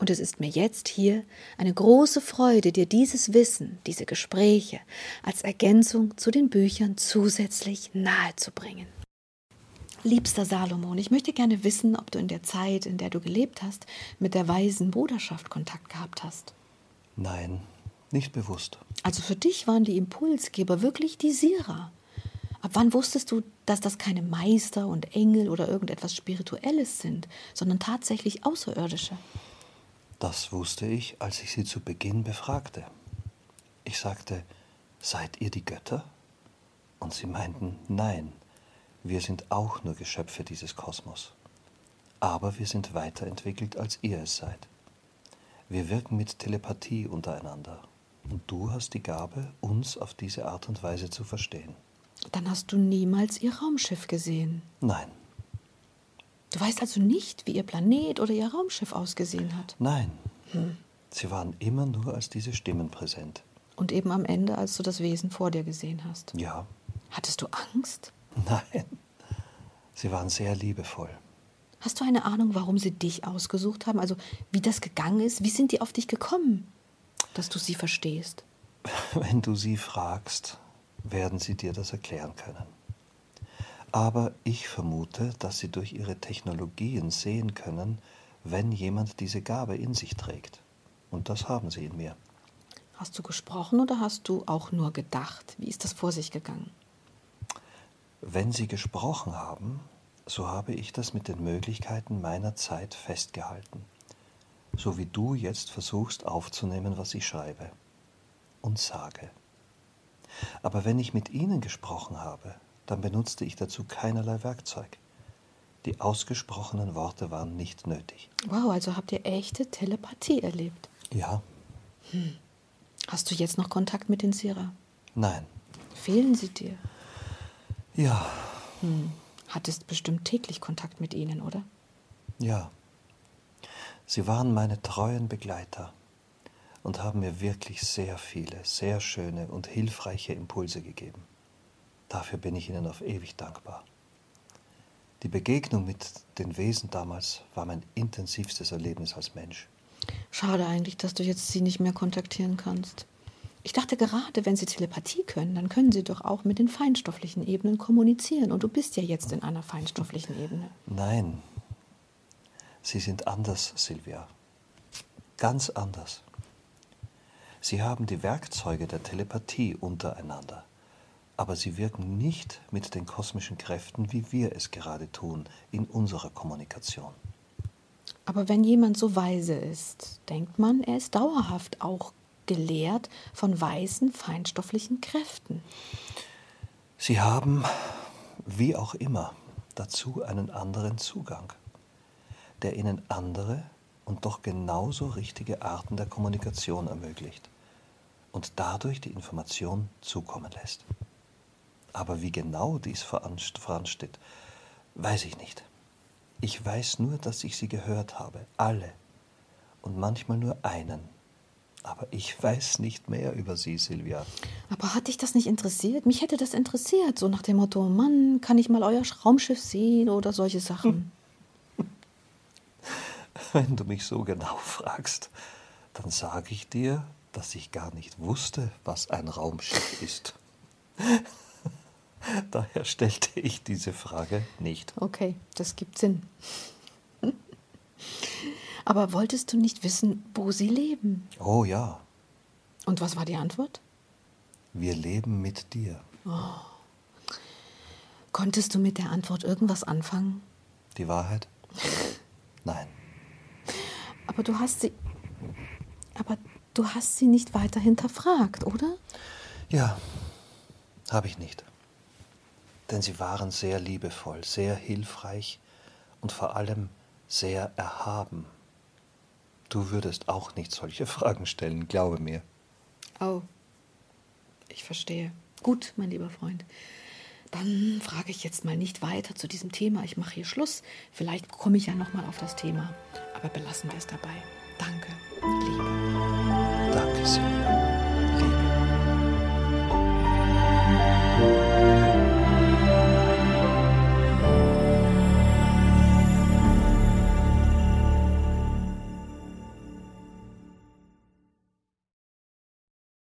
Und es ist mir jetzt hier eine große Freude, dir dieses Wissen, diese Gespräche als Ergänzung zu den Büchern zusätzlich nahezubringen. Liebster Salomon, ich möchte gerne wissen, ob du in der Zeit, in der du gelebt hast, mit der weisen Bruderschaft Kontakt gehabt hast. Nein, nicht bewusst. Also für dich waren die Impulsgeber wirklich die Sira. Ab wann wusstest du, dass das keine Meister und Engel oder irgendetwas Spirituelles sind, sondern tatsächlich Außerirdische? Das wusste ich, als ich sie zu Beginn befragte. Ich sagte, seid ihr die Götter? Und sie meinten, nein, wir sind auch nur Geschöpfe dieses Kosmos. Aber wir sind weiterentwickelt, als ihr es seid. Wir wirken mit Telepathie untereinander. Und du hast die Gabe, uns auf diese Art und Weise zu verstehen. Dann hast du niemals ihr Raumschiff gesehen. Nein, Du weißt also nicht, wie ihr Planet oder ihr Raumschiff ausgesehen hat. nein. Sie waren immer nur als diese Stimmen präsent. Und eben am Ende, als du das Wesen vor dir gesehen hast. Ja, Hattest du Angst? nein. Sie waren sehr liebevoll. Hast du eine Ahnung, warum sie dich ausgesucht haben? Also wie das gegangen ist? Wie sind die auf dich gekommen, dass du sie verstehst? Wenn du sie fragst, werden sie dir das erklären können. Aber ich vermute, dass sie durch ihre Technologien sehen können, wenn jemand diese Gabe in sich trägt. Und das haben sie in mir. Hast du gesprochen oder hast du auch nur gedacht? Wie ist das vor sich gegangen? Wenn sie gesprochen haben, so habe ich das mit den Möglichkeiten meiner Zeit festgehalten. So wie du jetzt versuchst aufzunehmen, was ich schreibe und sage. Aber wenn ich mit ihnen gesprochen habe, dann benutzte ich dazu keinerlei Werkzeug. Die ausgesprochenen Worte waren nicht nötig. Wow, also habt ihr echte Telepathie erlebt. Ja, Hast du jetzt noch Kontakt mit den Sira? nein, Fehlen sie dir? ja, Hattest bestimmt täglich Kontakt mit ihnen, oder? ja. Sie waren meine treuen Begleiter und haben mir wirklich sehr viele, sehr schöne und hilfreiche Impulse gegeben. Dafür bin ich ihnen auf ewig dankbar. Die Begegnung mit den Wesen damals war mein intensivstes Erlebnis als Mensch. Schade eigentlich, dass du jetzt sie nicht mehr kontaktieren kannst. Ich dachte gerade, wenn sie Telepathie können, dann können sie doch auch mit den feinstofflichen Ebenen kommunizieren. Und du bist ja jetzt in einer feinstofflichen Ebene. Nein, Sie sind anders, Silvia. Ganz anders. Sie haben die Werkzeuge der Telepathie untereinander, aber sie wirken nicht mit den kosmischen Kräften, wie wir es gerade tun, in unserer Kommunikation. Aber wenn jemand so weise ist, denkt man, er ist dauerhaft auch gelehrt von weisen, feinstofflichen Kräften. Sie haben, wie auch immer, dazu einen anderen Zugang, der ihnen andere und doch genauso richtige Arten der Kommunikation ermöglicht und dadurch die Information zukommen lässt. Aber wie genau dies voransteht, weiß ich nicht. Ich weiß nur, dass ich sie gehört habe, alle, und manchmal nur einen. Aber ich weiß nicht mehr über sie, Silvia. Aber hat dich das nicht interessiert? Mich hätte das interessiert. So nach dem Motto, Mann, kann ich mal euer Raumschiff sehen oder solche Sachen. Wenn du mich so genau fragst, dann sage ich dir, dass ich gar nicht wusste, was ein Raumschiff ist. Daher stellte ich diese Frage nicht. Okay, das gibt Sinn. Aber wolltest du nicht wissen, wo sie leben? Oh ja, Und was war die Antwort? wir leben mit dir. Konntest du mit der Antwort irgendwas anfangen? Die Wahrheit? Nein. Aber du hast sie. Aber du hast sie nicht weiter hinterfragt, oder? Ja, habe ich nicht. Denn sie waren sehr liebevoll, sehr hilfreich und vor allem sehr erhaben. Du würdest auch nicht solche Fragen stellen, glaube mir. Oh, ich verstehe. Gut, mein lieber Freund. dann frage ich jetzt mal nicht weiter zu diesem Thema. Ich mache hier Schluss. Vielleicht komme ich ja noch mal auf das Thema, aber belassen wir es dabei. Danke, Liebe. Danke, Silvia.